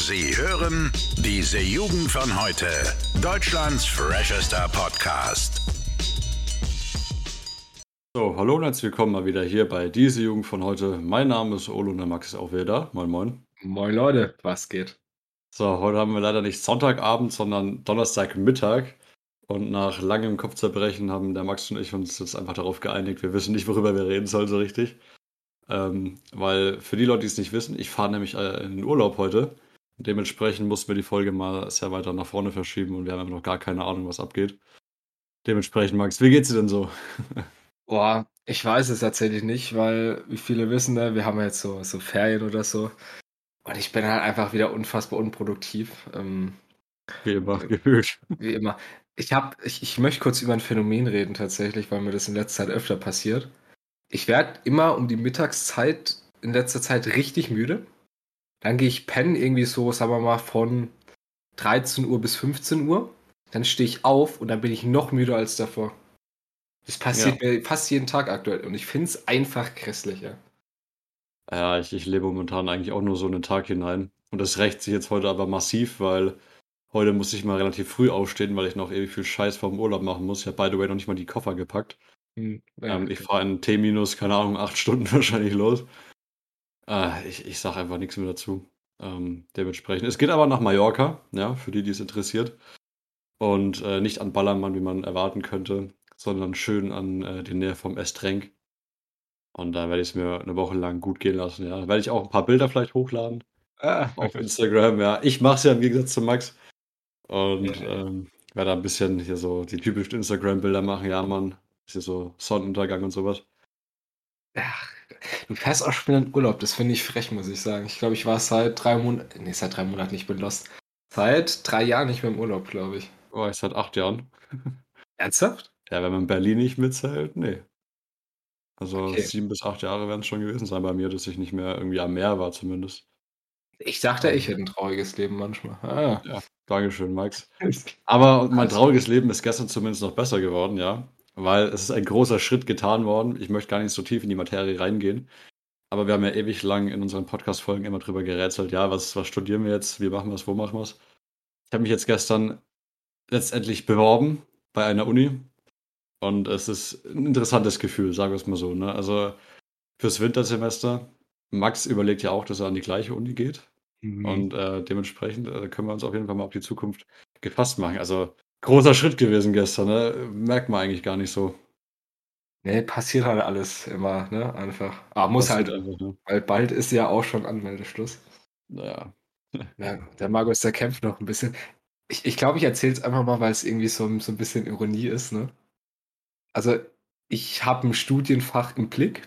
Sie hören diese Jugend von heute. Deutschlands freshester Podcast. So, hallo und herzlich willkommen mal wieder hier bei diese Jugend von heute. Mein Name ist Olo und der Max ist auch wieder da. Moin, moin. Moin Leute, was geht? So, heute haben wir leider nicht Sonntagabend, sondern Donnerstagmittag. Und nach langem Kopfzerbrechen haben der Max und ich uns jetzt einfach darauf geeinigt, wir wissen nicht, worüber wir reden sollen so richtig. Ähm, weil für die Leute, die es nicht wissen, ich fahre nämlich äh, in den Urlaub heute. Dementsprechend mussten wir die Folge mal sehr weiter nach vorne verschieben und wir haben einfach noch gar keine Ahnung, was abgeht. Dementsprechend, Max, wie geht's dir denn so? Boah, ich weiß es tatsächlich nicht, weil, wie viele wissen, ne, wir haben jetzt so, so Ferien oder so. Und ich bin halt einfach wieder unfassbar unproduktiv. Ähm, wie immer, gefühlt. Wie immer. Ich, hab, ich, ich möchte kurz über ein Phänomen reden tatsächlich, weil mir das in letzter Zeit öfter passiert. Ich werde immer um die Mittagszeit in letzter Zeit richtig müde. Dann gehe ich pennen irgendwie so, sagen wir mal, von 13 Uhr bis 15 Uhr. Dann stehe ich auf und dann bin ich noch müder als davor. Das passiert ja. mir fast jeden Tag aktuell und ich finde es einfach grässlich, ja. Ja, ich, ich lebe momentan eigentlich auch nur so einen Tag hinein. Und das rächt sich jetzt heute aber massiv, weil heute muss ich mal relativ früh aufstehen, weil ich noch ewig viel Scheiß vom Urlaub machen muss. Ich habe by the way noch nicht mal die Koffer gepackt. Hm, ähm, ich fahre in T minus, keine Ahnung, acht Stunden wahrscheinlich los. Äh, ich ich sage einfach nichts mehr dazu. Ähm, dementsprechend. Es geht aber nach Mallorca, ja, für die, die es interessiert. Und äh, nicht an Ballermann, wie man erwarten könnte, sondern schön an äh, die Nähe vom Estrenk. Und da werde ich es mir eine Woche lang gut gehen lassen, ja. Da werde ich auch ein paar Bilder vielleicht hochladen ah, auf Instagram, ja. Ich mache es ja im Gegensatz zu Max. Und ja. ähm, werde ein bisschen hier so die typischen Instagram-Bilder machen, ja, Mann. Bisschen so Sonnenuntergang und sowas. Ach, Du fährst auch schon in Urlaub, das finde ich frech, muss ich sagen. Ich glaube, ich war seit drei Monaten, nee, seit drei Monaten nicht bin lost. Seit drei Jahren nicht mehr im Urlaub, glaube ich. Oh, ich seit acht Jahren. Ernsthaft? Ja, wenn man Berlin nicht mitzählt, nee. Also okay. sieben bis acht Jahre werden es schon gewesen sein bei mir, dass ich nicht mehr irgendwie am Meer war, zumindest. Ich dachte, ich hätte ein trauriges Leben manchmal. Ah. Ja, Dankeschön, Max. Aber mein trauriges Leben ist gestern zumindest noch besser geworden, ja weil es ist ein großer Schritt getan worden. Ich möchte gar nicht so tief in die Materie reingehen. Aber wir haben ja ewig lang in unseren Podcast-Folgen immer drüber gerätselt, ja, was, was studieren wir jetzt, wie machen wir es, wo machen wir es. Ich habe mich jetzt gestern letztendlich beworben bei einer Uni und es ist ein interessantes Gefühl, sagen wir es mal so. Ne? Also fürs Wintersemester, Max überlegt ja auch, dass er an die gleiche Uni geht. Mhm. Und äh, dementsprechend äh, können wir uns auf jeden Fall mal auf die Zukunft gefasst machen. Also Großer Schritt gewesen gestern, ne? Merkt man eigentlich gar nicht so. Ne, passiert halt alles immer, ne? Einfach. Ah, muss halt, einfach, ne? weil bald ist ja auch schon Anmeldeschluss. Naja. Ja, der Markus, der kämpft noch ein bisschen. Ich, ich glaube, ich erzähle es einfach mal, weil es irgendwie so, so ein bisschen Ironie ist, ne? Also, ich habe ein Studienfach im Blick.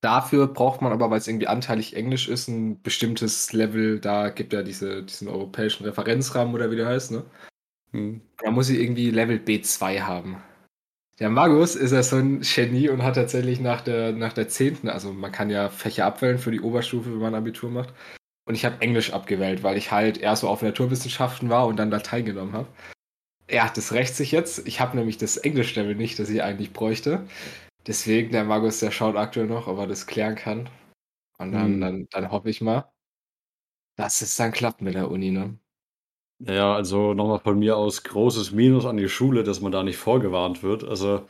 Dafür braucht man aber, weil es irgendwie anteilig Englisch ist, ein bestimmtes Level. Da gibt ja diese, diesen europäischen Referenzrahmen oder wie der heißt, ne? Hm. Da muss ich irgendwie Level B2 haben. Der Magus ist ja so ein Genie und hat tatsächlich nach der, nach der 10., also man kann ja Fächer abwählen für die Oberstufe, wenn man Abitur macht. Und ich habe Englisch abgewählt, weil ich halt eher so auf Naturwissenschaften war und dann da teilgenommen habe. Ja, das rächt sich jetzt. Ich habe nämlich das Englisch-Level nicht, das ich eigentlich bräuchte. Deswegen, der Magus, der schaut aktuell noch, ob er das klären kann. Und dann, hm. dann, dann hoffe ich mal, dass es dann klappt mit der Uni, ne? Ja, also nochmal von mir aus großes Minus an die Schule, dass man da nicht vorgewarnt wird. Also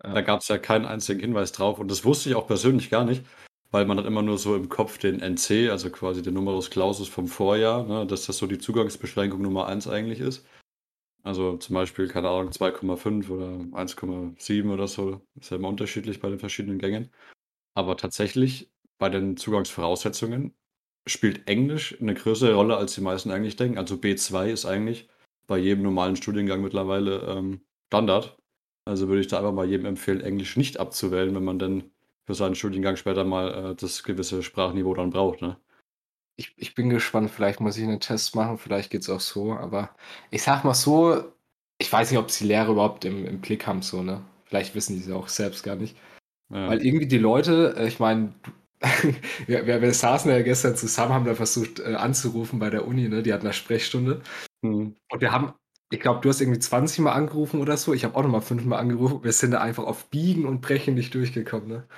da gab es ja keinen einzigen Hinweis drauf und das wusste ich auch persönlich gar nicht, weil man hat immer nur so im Kopf den NC, also quasi den Numerus Clausus vom Vorjahr, ne, dass das so die Zugangsbeschränkung Nummer 1 eigentlich ist. Also zum Beispiel, keine Ahnung, 2,5 oder 1,7 oder so. Ist ja immer unterschiedlich bei den verschiedenen Gängen. Aber tatsächlich bei den Zugangsvoraussetzungen spielt Englisch eine größere Rolle, als die meisten eigentlich denken. Also B2 ist eigentlich bei jedem normalen Studiengang mittlerweile ähm, Standard. Also würde ich da einfach mal jedem empfehlen, Englisch nicht abzuwählen, wenn man dann für seinen Studiengang später mal äh, das gewisse Sprachniveau dann braucht. Ne? Ich, ich bin gespannt, vielleicht muss ich einen Test machen, vielleicht geht es auch so, aber ich sag mal so, ich weiß nicht, ob sie Lehrer überhaupt im, im Blick haben, so, ne? Vielleicht wissen die es auch selbst gar nicht. Ja. Weil irgendwie die Leute, äh, ich meine, wir, wir, wir, saßen ja gestern zusammen, haben da versucht äh, anzurufen bei der Uni, ne? Die hatten eine Sprechstunde. Mhm. Und wir haben, ich glaube, du hast irgendwie 20 Mal angerufen oder so. Ich habe auch nochmal fünfmal angerufen. Wir sind da einfach auf Biegen und Brechen nicht durchgekommen, ne?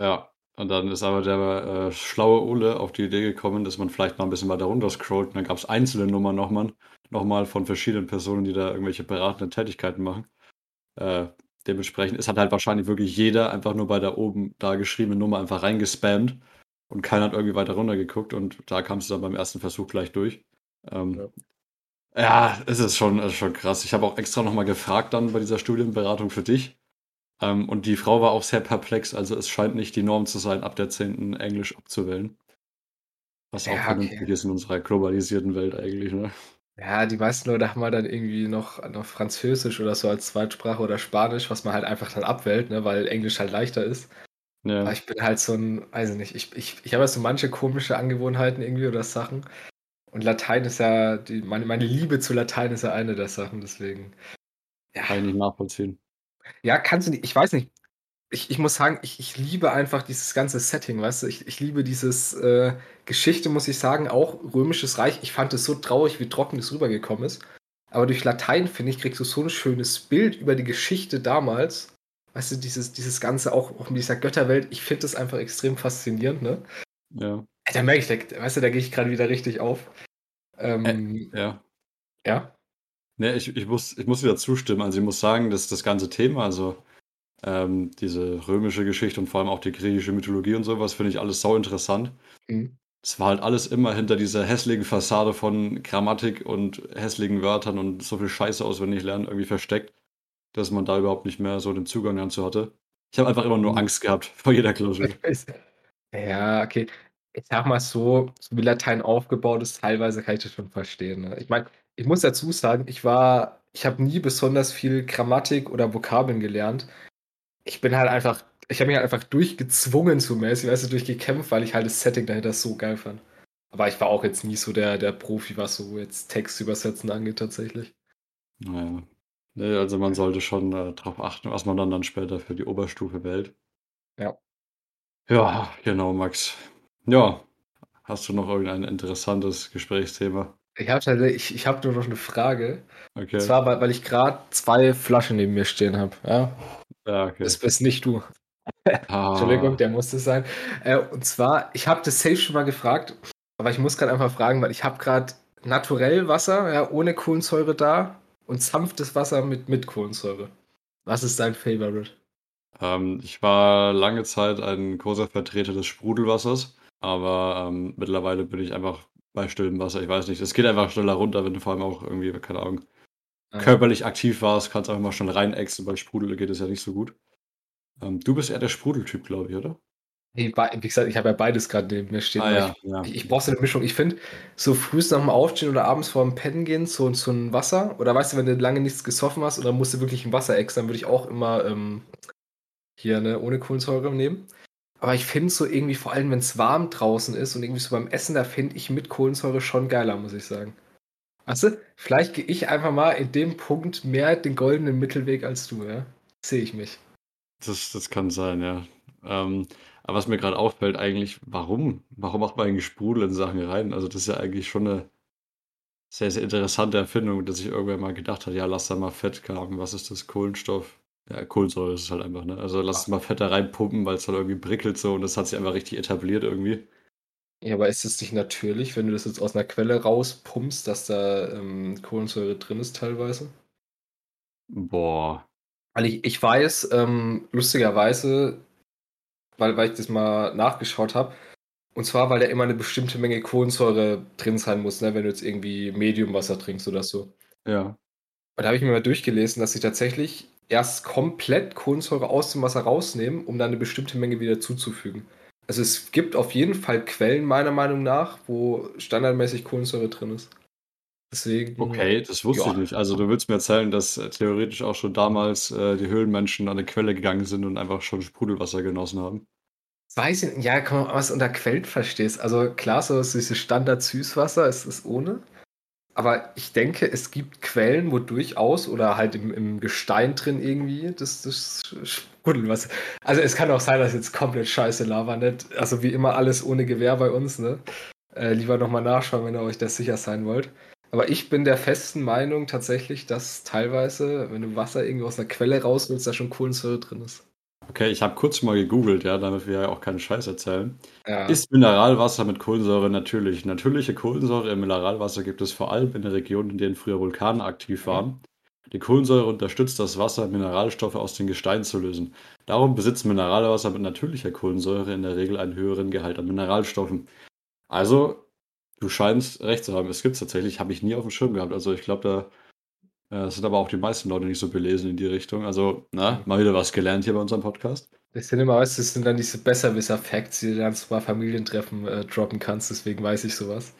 Ja, Und dann ist aber der äh, schlaue Ole auf die Idee gekommen, dass man vielleicht mal ein bisschen weiter runter scrollt. Und dann gab es einzelne Nummern nochmal noch mal von verschiedenen Personen, die da irgendwelche beratenden Tätigkeiten machen. Äh, dementsprechend ist hat halt wahrscheinlich wirklich jeder einfach nur bei der oben da geschriebenen Nummer einfach reingespammt und keiner hat irgendwie weiter runter geguckt und da kamst du dann beim ersten Versuch gleich durch. Ähm, ja. ja, es ist schon, ist schon krass. Ich habe auch extra nochmal gefragt dann bei dieser Studienberatung für dich. Ähm, und die Frau war auch sehr perplex, also es scheint nicht die Norm zu sein, ab der 10. Englisch abzuwählen. Was ja, auch vernünftig okay. ist in unserer globalisierten Welt eigentlich, ne? Ja, die meisten Leute haben halt dann irgendwie noch, noch Französisch oder so als Zweitsprache oder Spanisch, was man halt einfach dann abwählt, ne, weil Englisch halt leichter ist. Ja. Aber ich bin halt so ein, weiß ich nicht, ich, ich, ich habe ja so manche komische Angewohnheiten irgendwie oder Sachen. Und Latein ist ja, die, meine, meine Liebe zu Latein ist ja eine der Sachen, deswegen. Ja. Kann ich nicht nachvollziehen. Ja, kannst du nicht, ich weiß nicht. Ich, ich muss sagen, ich, ich liebe einfach dieses ganze Setting, weißt du? Ich, ich liebe dieses äh, Geschichte, muss ich sagen, auch Römisches Reich. Ich fand es so traurig, wie trocken es rübergekommen ist. Aber durch Latein, finde ich, kriegst du so ein schönes Bild über die Geschichte damals. Weißt du, dieses, dieses Ganze auch, auch mit dieser Götterwelt, ich finde das einfach extrem faszinierend, ne? Ja. Da merke ich, da, weißt du, da gehe ich gerade wieder richtig auf. Ähm, äh, ja. Ja? Ne, ich, ich, muss, ich muss wieder zustimmen. Also ich muss sagen, dass das ganze Thema, also ähm, diese römische Geschichte und vor allem auch die griechische Mythologie und sowas, finde ich alles sau interessant. Mhm. Es war halt alles immer hinter dieser hässlichen Fassade von Grammatik und hässlichen Wörtern und so viel Scheiße auswendig lernen irgendwie versteckt, dass man da überhaupt nicht mehr so den Zugang dazu hatte. Ich habe einfach immer nur mhm. Angst gehabt vor jeder Klausur. Ja, okay. Ich sag mal so, so wie Latein aufgebaut ist, teilweise kann ich das schon verstehen. Ne? Ich meine, ich muss dazu sagen, ich war, ich habe nie besonders viel Grammatik oder Vokabeln gelernt. Ich bin halt einfach, ich habe mich halt einfach durchgezwungen zu mäßig, weißt du, durchgekämpft, weil ich halt das Setting dahinter so geil fand. Aber ich war auch jetzt nie so der, der Profi, was so jetzt Text übersetzen angeht, tatsächlich. Naja. Nee, also man sollte schon äh, darauf achten, was man dann, dann später für die Oberstufe wählt. Ja. Ja, genau, Max. Ja, hast du noch irgendein interessantes Gesprächsthema? Ich habe ich, ich hab nur noch eine Frage. Okay. Und zwar, weil, weil ich gerade zwei Flaschen neben mir stehen habe. Ja? Ja, okay. Das bist nicht du. Ah. Entschuldigung, der musste sein. Äh, und zwar, ich habe das safe schon mal gefragt, aber ich muss gerade einfach fragen, weil ich habe gerade naturell Wasser, ja, ohne Kohlensäure da und sanftes Wasser mit, mit Kohlensäure. Was ist dein Favorite? Ähm, ich war lange Zeit ein großer Vertreter des Sprudelwassers. Aber ähm, mittlerweile bin ich einfach bei stillem Wasser. Ich weiß nicht, es geht einfach schneller runter, wenn du vor allem auch irgendwie, keine Ahnung, körperlich aktiv warst, kannst einfach mal schnell reinexen. Bei Sprudel geht es ja nicht so gut. Ähm, du bist eher der Sprudeltyp, glaube ich, oder? wie gesagt, ich habe ja beides gerade neben mir stehen. Ah, ja, ich, ja. ich, ich brauche so eine Mischung. Ich finde, so früh nach dem Aufstehen oder abends vor dem Pennen gehen, so, so ein Wasser, oder weißt du, wenn du lange nichts gesoffen hast oder musst du wirklich ein Wasser exen, dann würde ich auch immer ähm, hier ne, ohne Kohlensäure nehmen. Aber ich finde so irgendwie, vor allem wenn es warm draußen ist und irgendwie so beim Essen, da finde ich mit Kohlensäure schon geiler, muss ich sagen. Du, vielleicht gehe ich einfach mal in dem Punkt mehr den goldenen Mittelweg als du, ja? Sehe ich mich. Das, das kann sein, ja. Ähm, aber was mir gerade auffällt, eigentlich, warum? Warum macht man eigentlich Sprudel in Sachen rein? Also, das ist ja eigentlich schon eine sehr, sehr interessante Erfindung, dass ich irgendwann mal gedacht habe, ja, lass da mal Fett kamen. Was ist das? Kohlenstoff? Ja, Kohlensäure ist es halt einfach, ne? Also lass es mal Fett da reinpumpen, weil es dann irgendwie prickelt so und das hat sich einfach richtig etabliert irgendwie. Ja, aber ist es nicht natürlich, wenn du das jetzt aus einer Quelle rauspumpst, dass da ähm, Kohlensäure drin ist teilweise? Boah. Weil ich, ich weiß, ähm, lustigerweise, weil, weil ich das mal nachgeschaut habe, und zwar, weil da immer eine bestimmte Menge Kohlensäure drin sein muss, ne, wenn du jetzt irgendwie Mediumwasser trinkst oder so. Ja. Und da habe ich mir mal durchgelesen, dass sie tatsächlich erst komplett Kohlensäure aus dem Wasser rausnehmen, um dann eine bestimmte Menge wieder zuzufügen. Also es gibt auf jeden Fall Quellen, meiner Meinung nach, wo standardmäßig Kohlensäure drin ist. Deswegen. Okay, das wusste ja. ich nicht. Also du willst mir erzählen, dass äh, theoretisch auch schon damals äh, die Höhlenmenschen an eine Quelle gegangen sind und einfach schon Sprudelwasser genossen haben. Weiß ich nicht, ja, komm, was unter Quellen verstehst. Also klar, so ist dieses Standard-Süßwasser, ist es ohne. Aber ich denke, es gibt Quellen, wo durchaus oder halt im, im Gestein drin irgendwie das, das Sprudelwasser. Also es kann auch sein, dass jetzt komplett scheiße Lava nicht. Also wie immer alles ohne Gewehr bei uns, ne? Äh, lieber nochmal nachschauen, wenn ihr euch das sicher sein wollt. Aber ich bin der festen Meinung tatsächlich, dass teilweise, wenn du Wasser irgendwie aus einer Quelle raus willst, da schon Kohlensäure drin ist. Okay, ich habe kurz mal gegoogelt, ja, damit wir ja auch keinen Scheiß erzählen. Ja. Ist Mineralwasser mit Kohlensäure natürlich? Natürliche Kohlensäure im Mineralwasser gibt es vor allem in den Regionen, in denen früher Vulkane aktiv waren. Die Kohlensäure unterstützt das Wasser, Mineralstoffe aus den Gesteinen zu lösen. Darum besitzt Mineralwasser mit natürlicher Kohlensäure in der Regel einen höheren Gehalt an Mineralstoffen. Also, du scheinst recht zu haben. Es gibt es tatsächlich, habe ich nie auf dem Schirm gehabt. Also, ich glaube, da äh, sind aber auch die meisten Leute nicht so belesen in die Richtung. Also, na, mal wieder was gelernt hier bei unserem Podcast. Das sind immer, weißt du, das sind dann diese Besserwisser-Facts, die du dann zu mal Familientreffen äh, droppen kannst, deswegen weiß ich sowas.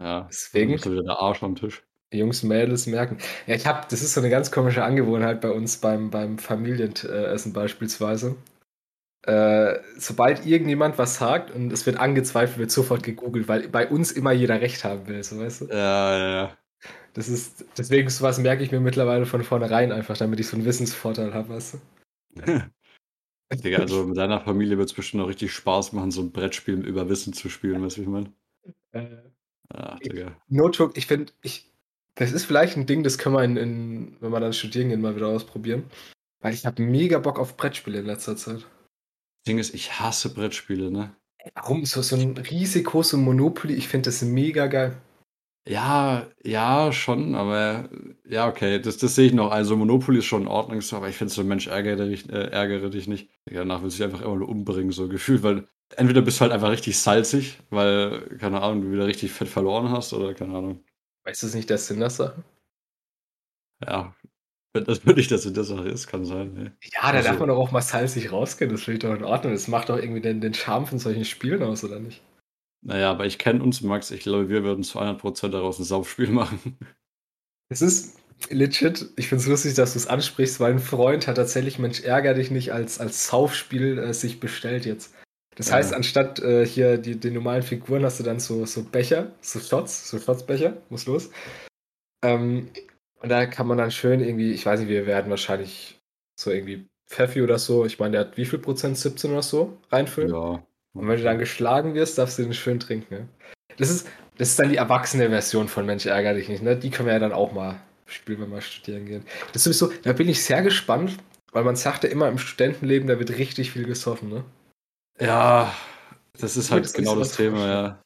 Ja, Deswegen- du wieder der Arsch am Tisch. Jungs, Mädels merken. Ja, ich habe, das ist so eine ganz komische Angewohnheit bei uns beim, beim Familienessen beispielsweise. Äh, sobald irgendjemand was sagt und es wird angezweifelt, wird sofort gegoogelt, weil bei uns immer jeder Recht haben will, so weißt du? Ja, ja, ja. Das ist, deswegen sowas merke ich mir mittlerweile von vornherein einfach, damit ich so einen Wissensvorteil habe, weißt du? Digga, also mit deiner Familie wird es bestimmt auch richtig Spaß machen, so ein Brettspiel über Wissen zu spielen, weißt du, wie ich meine? Äh, Ach, Digga. no joke, ich finde, ich, das ist vielleicht ein Ding, das können wir, in, in, wenn wir dann studieren gehen, mal wieder ausprobieren. Weil ich habe mega Bock auf Brettspiele in letzter Zeit. Das Ding ist, ich hasse Brettspiele, ne? Warum? So, so ein riesig großes Monopoly, ich finde das mega geil. Ja, ja, schon, aber ja, okay, das, das sehe ich noch. Also Monopoly ist schon in Ordnung, so, aber ich finde so, Mensch, ärgere dich, äh, ärgere dich nicht. Danach willst du dich einfach immer nur umbringen, so gefühlt, weil entweder bist du halt einfach richtig salzig, weil, keine Ahnung, du wieder richtig fett verloren hast oder keine Ahnung. Weißt du, ist nicht der Sinn der Sache? Ja, wenn das wirklich das in der Sache ist, kann sein, ne? Ja, da Also- darf man doch auch mal salzig rausgehen, das finde ich doch in Ordnung. Das macht doch irgendwie den, den Charme von solchen Spielen aus, oder nicht? Naja, aber ich kenne uns, Max, ich glaube, wir würden zu 100% daraus ein Saufspiel machen. Es ist legit, ich finde es lustig, dass du es ansprichst, weil ein Freund hat tatsächlich Mensch ärger dich nicht als, als Saufspiel äh, sich bestellt jetzt. Das Ja. heißt, anstatt äh, hier die, die normalen Figuren hast du dann so, so Becher, so Shots, so Shotsbecher, muss los. Ähm, und da kann man dann schön irgendwie, ich weiß nicht, wir werden wahrscheinlich so irgendwie Pfeffi oder so, ich meine, der hat wie viel Prozent, 17 oder so, reinfüllen. Ja. Und wenn du dann geschlagen wirst, darfst du den schön trinken. Ne? Das, ist, das ist dann die erwachsene Version von Mensch ärger dich nicht. Ne? Die können wir ja dann auch mal spielen, wenn wir studieren gehen. Das ist sowieso, da bin ich sehr gespannt, weil man sagt ja immer im Studentenleben, da wird richtig viel gesoffen. Ne? Ja, das ist halt das genau so das Thema, ja.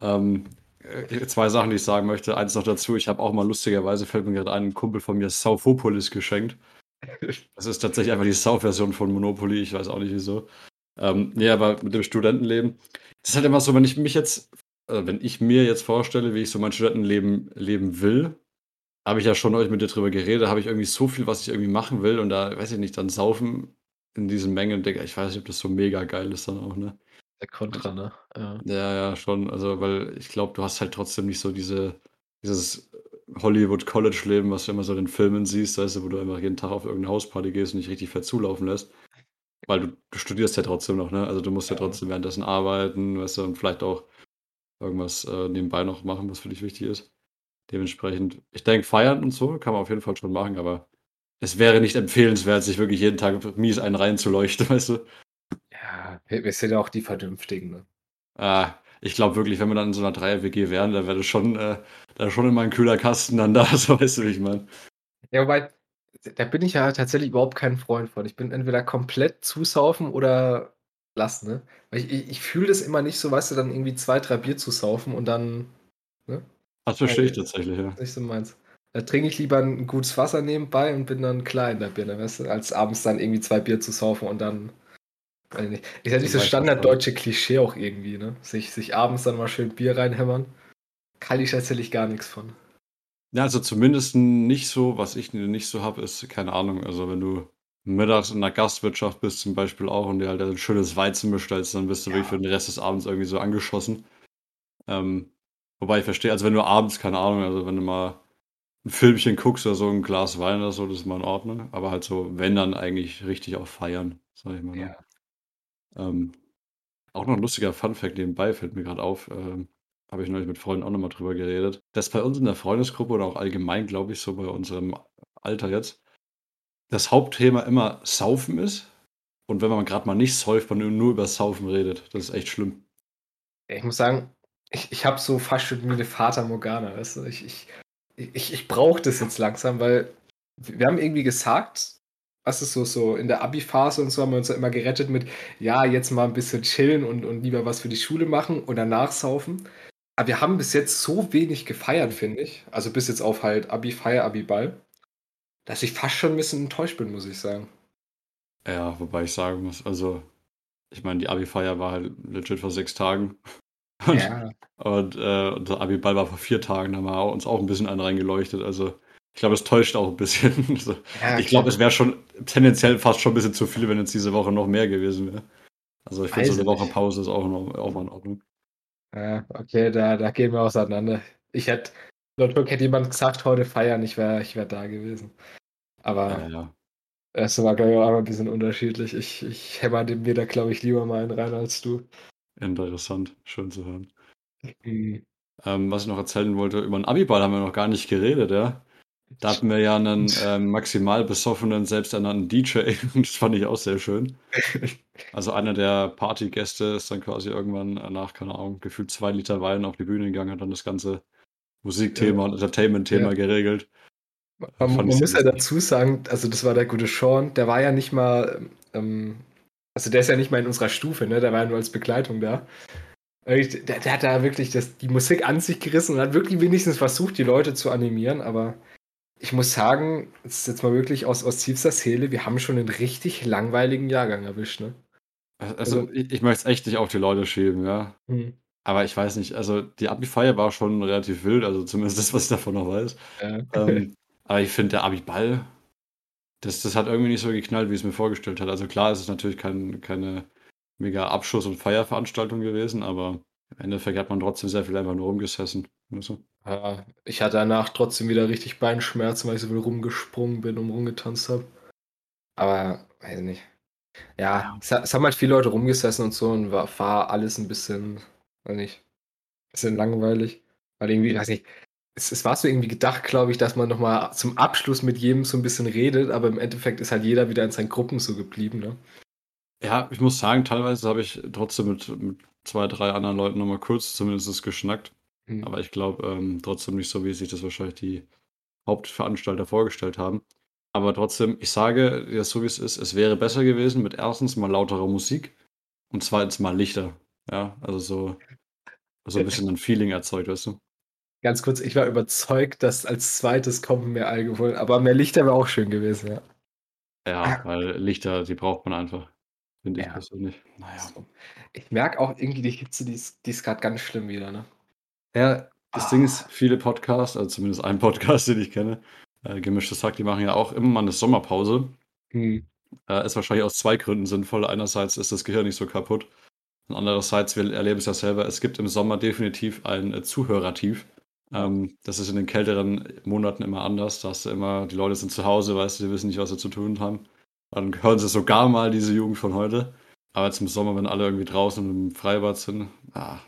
Ähm, äh, zwei Sachen, die ich sagen möchte. Eins noch dazu, ich habe auch mal lustigerweise, fällt mir gerade ein, ein Kumpel von mir Saufopolis geschenkt. Das ist tatsächlich einfach die Sau-Version von Monopoly, ich weiß auch nicht wieso. Ähm, nee, aber mit dem Studentenleben, das ist halt immer so, wenn ich mich jetzt, äh, wenn ich mir jetzt vorstelle, wie ich so mein Studentenleben leben will, habe ich ja schon euch mit dir drüber geredet, habe ich irgendwie so viel, was ich irgendwie machen will und da, weiß ich nicht, dann saufen in diesen Mengen, Digga, ich weiß nicht, ob das so mega geil ist dann auch, ne? Der Kontra, ne? Ja. Ja, ja, schon. Also, weil ich glaube, du hast halt trotzdem nicht so diese, dieses Hollywood-College-Leben, was du immer so in den Filmen siehst, weißt du, wo du einfach jeden Tag auf irgendeine Hausparty gehst und nicht richtig fett zulaufen lässt. Weil du, du studierst ja trotzdem noch, ne? Also du musst ja, Ja. trotzdem währenddessen arbeiten, weißt du, und vielleicht auch irgendwas äh, nebenbei noch machen, was für dich wichtig ist. Dementsprechend, ich denke, feiern und so kann man auf jeden Fall schon machen, aber es wäre nicht empfehlenswert, sich wirklich jeden Tag mies einen reinzuleuchten, weißt du? ja, wir, sind ja auch die Vernünftigen. Ne? Ah, ich glaube wirklich, wenn wir dann in so einer Dreier-WG wären, dann wäre das schon, äh, da schon immer ein kühler Kasten dann da, so weißt du, wie ich meine. Ja, wobei, da bin ich ja tatsächlich überhaupt kein Freund von. Ich bin entweder komplett zusaufen oder lassen, ne? Weil ich, ich, ich fühle das immer nicht so, weißt du, dann irgendwie zwei, drei Bier zu saufen und dann Das verstehe ich Okay. tatsächlich, ja. nicht so meins. Da trinke ich lieber ein gutes Wasser nebenbei und bin dann klar in der Birne, weißt du, als abends dann irgendwie zwei Bier zu saufen und dann. Weiß ich nicht. Ist ja nicht so Weiß ich standarddeutsche Klischee auch irgendwie, ne? Sich, sich abends dann mal schön Bier reinhämmern. Kann ich tatsächlich gar nichts von. Ja, also zumindest nicht so, was ich nicht so habe, ist, keine Ahnung, also wenn du mittags in der Gastwirtschaft bist zum Beispiel auch und dir halt ein schönes Weizen bestellst, dann bist du Ja. wirklich für den Rest des Abends irgendwie so angeschossen. Ähm, wobei ich verstehe, also wenn du abends, keine Ahnung, also wenn du mal ein Filmchen guckst oder so, ein Glas Wein oder so, das ist mal in Ordnung. Aber halt so, wenn dann eigentlich richtig auch feiern, sag ich mal. Ne? Ähm, auch noch ein lustiger Funfact nebenbei fällt mir gerade auf. Ähm, Habe ich neulich mit Freunden auch nochmal drüber geredet. Dass bei uns in der Freundesgruppe oder auch allgemein, glaube ich, so bei unserem Alter jetzt, das Hauptthema immer Saufen ist. Und wenn man gerade mal nicht säuft, man nur über Saufen redet. Das ist echt schlimm. Ich muss sagen, ich, ich habe so fast schon wie eine Fata Morgana, weißt du? Ich, ich, ich, ich brauche das jetzt langsam, weil wir haben irgendwie gesagt, was ist so, so in der Abi-Phase und so haben wir uns ja immer gerettet mit, ja, jetzt mal ein bisschen chillen und, und lieber was für die Schule machen und danach saufen. Aber wir haben bis jetzt so wenig gefeiert, finde ich. Also bis jetzt auf halt Abi-Feier, Abi-Ball, dass ich fast schon ein bisschen enttäuscht bin, muss ich sagen. Ja, wobei ich sagen muss, also, ich meine, die Abi-Feier war halt legit vor sechs Tagen. Und, Ja, und äh, unser Abi-Ball war vor vier Tagen, da haben wir uns auch ein bisschen einen reingeleuchtet. Also, ich glaube, es täuscht auch ein bisschen. Also, ja, ich glaube, es wäre schon tendenziell fast schon ein bisschen zu viel, wenn jetzt diese Woche noch mehr gewesen wäre. Also, ich finde, so eine Woche. Pause ist auch, noch, auch mal in Ordnung. Ja, okay, da, da gehen wir auseinander. Ich hätte, laut hätte jemand gesagt, heute feiern, ich wäre ich wär da gewesen. Ja, Aber ja, es war, glaube ich, auch ein bisschen unterschiedlich. Ich, ich hämmer dem mir da, glaube ich, lieber mal einen rein als du. interessant. Schön zu hören. Hm. Ähm, was ich noch erzählen wollte, über den Abi-Ball haben wir noch gar nicht geredet, ja. Da hatten wir ja einen ähm, maximal besoffenen, selbsternannten DJ. Das fand ich auch sehr schön. Also einer der Partygäste ist dann quasi irgendwann nach, keine Ahnung, gefühlt zwei Liter Wein auf die Bühne gegangen, hat dann das ganze Musikthema und Entertainment-Thema Ja. geregelt. Man, man muss ja dazu sagen, also das war der gute Sean, der war ja nicht mal, ähm, also der ist ja nicht mal in unserer Stufe, ne? Der war ja nur als Begleitung da. Der, der hat da wirklich das, die Musik an sich gerissen und hat wirklich wenigstens versucht, die Leute zu animieren, aber ich muss sagen, das ist jetzt mal wirklich aus, aus tiefster Seele, wir haben schon einen richtig langweiligen Jahrgang erwischt, ne? Also Also, ich, ich möchte es echt nicht auf die Leute schieben, ja. hm, Aber ich weiß nicht, also die Abi-Feier war schon relativ wild, also zumindest das, was ich davon noch weiß. äh, Ähm, aber ich finde, der Abi-Ball, das, das hat irgendwie nicht so geknallt, wie ich es mir vorgestellt hatte. Also klar, es ist natürlich kein, keine mega Abschuss- und Feierveranstaltung gewesen, aber im Endeffekt hat man trotzdem sehr viel einfach nur rumgesessen. Du? Ja, ich hatte danach trotzdem wieder richtig Beinschmerzen, weil ich so viel rumgesprungen bin und rumgetanzt habe. Aber, weiß nicht. Ja, es, es haben halt viele Leute rumgesessen und so und war, war alles ein bisschen, weiß nicht, bisschen langweilig. Weil irgendwie, weiß nicht, es, es war so irgendwie gedacht, glaube ich, dass man nochmal zum Abschluss mit jedem so ein bisschen redet, aber im Endeffekt ist halt jeder wieder in seinen Gruppen so geblieben, ne? Ja, ich muss sagen, teilweise habe ich trotzdem mit, mit zwei, drei anderen Leuten nochmal kurz zumindest geschnackt. Hm. Aber ich glaube ähm, trotzdem nicht so, wie sich das wahrscheinlich die Hauptveranstalter vorgestellt haben. Aber trotzdem, ich sage ja so wie es ist, es wäre besser gewesen mit erstens mal lauterer Musik und zweitens mal Lichter. Ja, also so, so ein bisschen ein Feeling erzeugt, weißt du? Ganz kurz, ich war überzeugt, dass als zweites kommen mehr Alkohol, aber mehr Lichter wäre auch schön gewesen, ja. Ja, weil Lichter, die braucht man einfach, finde ich Ja. persönlich. Naja. Ich merke auch irgendwie die Hitze, die ist, die ist gerade ganz schlimm wieder, ne? Ja, das Ah. Ding ist, viele Podcasts, also zumindest ein Podcast, den ich kenne, äh, Gemischtes Hack, die machen ja auch immer mal eine Sommerpause. Hm. Äh, ist wahrscheinlich aus zwei Gründen sinnvoll. Einerseits ist das Gehirn nicht so kaputt. Und andererseits, wir erleben es ja selber, es gibt im Sommer definitiv ein äh, Zuhörertief. Ähm, das ist in den kälteren Monaten immer anders. Da hast du immer, die Leute sind zu Hause, weißt du, die wissen nicht, was sie zu tun haben. Dann hören sie sogar mal diese Jugend von heute. Aber jetzt im Sommer, wenn alle irgendwie draußen im Freibad sind, ah,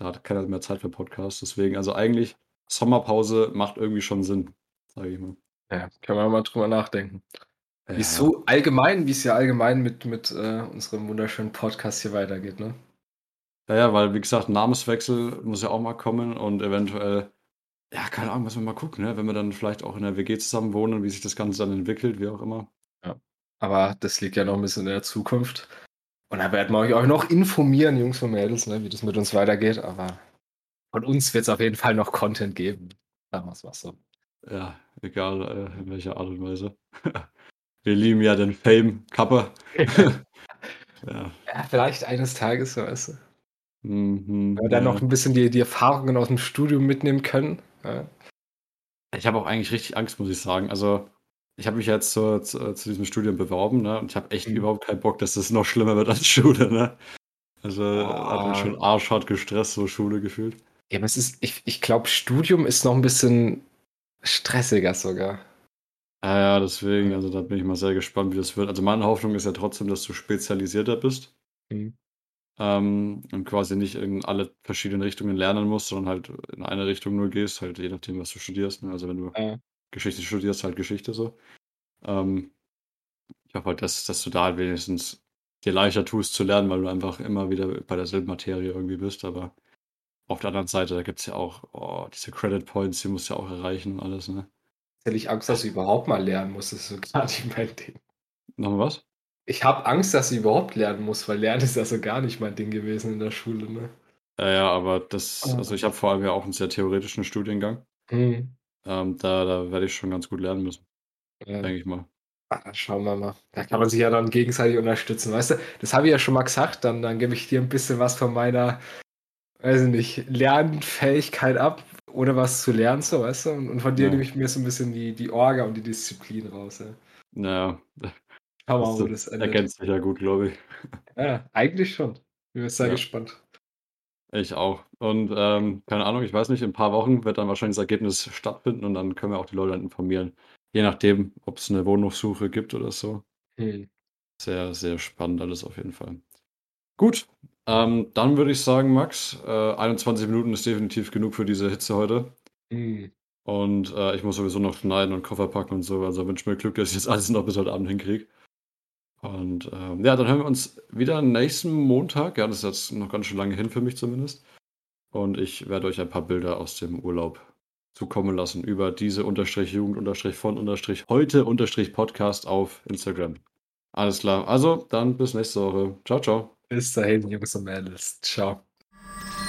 da hat keiner mehr Zeit für Podcasts. Deswegen, also eigentlich, Sommerpause macht irgendwie schon Sinn, sage ich mal. Ja, können wir mal drüber nachdenken. Ja, Wie es so allgemein, wie es ja allgemein mit, mit äh, unserem wunderschönen Podcast hier weitergeht, ne? Ja, ja, weil, wie gesagt, Namenswechsel muss ja auch mal kommen und eventuell, ja, keine Ahnung, müssen wir mal gucken, ne? wenn wir dann vielleicht auch in der WG zusammen wohnen, wie sich das Ganze dann entwickelt, wie auch immer. Aber das liegt ja noch ein bisschen in der Zukunft. Und da werden wir euch auch noch informieren, Jungs und Mädels, ne, wie das mit uns weitergeht. Aber von uns wird es auf jeden Fall noch Content geben. Sagen wir es so. Ja, egal äh, in welcher Art und Weise. wir lieben ja den Fame Kappa. ja. Ja, vielleicht eines Tages, so weißt du. Mhm, Wenn wir dann ja. noch ein bisschen die, die Erfahrungen aus dem Studium mitnehmen können. Ja. Ich habe auch eigentlich richtig Angst, muss ich sagen. Also, ich habe mich jetzt zu, zu, zu diesem Studium beworben, ne? Und ich habe echt Mhm. überhaupt keinen Bock, dass das noch schlimmer wird als Schule, ne? Also, hat mich schon arschhart gestresst, so Schule gefühlt. Ja, aber es ist, ich, ich glaube, Studium ist noch ein bisschen stressiger sogar. Ja, ja, deswegen, also da bin ich mal sehr gespannt, wie das wird. Also meine Hoffnung ist ja trotzdem, dass du spezialisierter bist Mhm. ähm, und quasi nicht in alle verschiedenen Richtungen lernen musst, sondern halt in eine Richtung nur gehst, halt je nachdem, was du studierst. Ne? Also wenn du Ja. Geschichte studierst, halt Geschichte so. Ähm, ich hoffe halt, dass, dass du da halt wenigstens dir leichter tust zu lernen, weil du einfach immer wieder bei derselben Materie irgendwie bist. Aber auf der anderen Seite, da gibt es ja auch oh, diese Credit Points, die musst du ja auch erreichen und alles. Ne? Hätte ich Angst, dass du überhaupt mal lernen musst. Das ist so gerade mein Ding. Nochmal was? Ich habe Angst, dass ich überhaupt lernen muss, weil Lernen ist also gar nicht mein Ding gewesen in der Schule. Ne? Ja, ja, aber das, Ah. also ich habe vor allem ja auch einen sehr theoretischen Studiengang. Hm. Ähm, da, da werde ich schon ganz gut lernen müssen, Ja. denke ich mal. Ah, schauen wir mal. Da kann man sich ja dann gegenseitig unterstützen. Weißt du, das habe ich ja schon mal gesagt. Dann, dann gebe ich dir ein bisschen was von meiner, weiß ich nicht, Lernfähigkeit ab, ohne was zu lernen, so, weißt du? Und, und von dir Ja. nehme ich mir so ein bisschen die, die Orga und die Disziplin raus. Ja. Naja, Schauen wir mal, wo das endet. ergänzt sich ja gut, glaube ich. Ja, eigentlich schon. Ich bin sehr Ja. gespannt. Ich auch. Und ähm, keine Ahnung, ich weiß nicht, in ein paar Wochen wird dann wahrscheinlich das Ergebnis stattfinden und dann können wir auch die Leute dann informieren. Je nachdem, ob es eine Wohnungssuche gibt oder so. Hm. Sehr, sehr spannend alles auf jeden Fall. Gut, ähm, dann würde ich sagen, Max, äh, 21 Minuten ist definitiv genug für diese Hitze heute. Hm. Und äh, ich muss sowieso noch schneiden und Koffer packen und so. Also wünsche mir Glück, dass ich jetzt alles noch bis heute Abend hinkriege. Und ähm, ja, dann hören wir uns wieder nächsten Montag. Ja, das ist jetzt noch ganz schön lange hin für mich zumindest. Und ich werde euch ein paar Bilder aus dem Urlaub zukommen lassen über diese unterstrich Jugend unterstrich von unterstrich heute unterstrich Podcast auf Instagram. Alles klar. Also, dann bis nächste Woche. Ciao, ciao. Bis dahin, Jungs und Mädels. Ciao.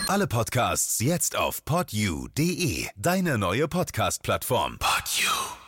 Alle Podcasts jetzt auf podyou.de, deine neue Podcast-Plattform. Podyou.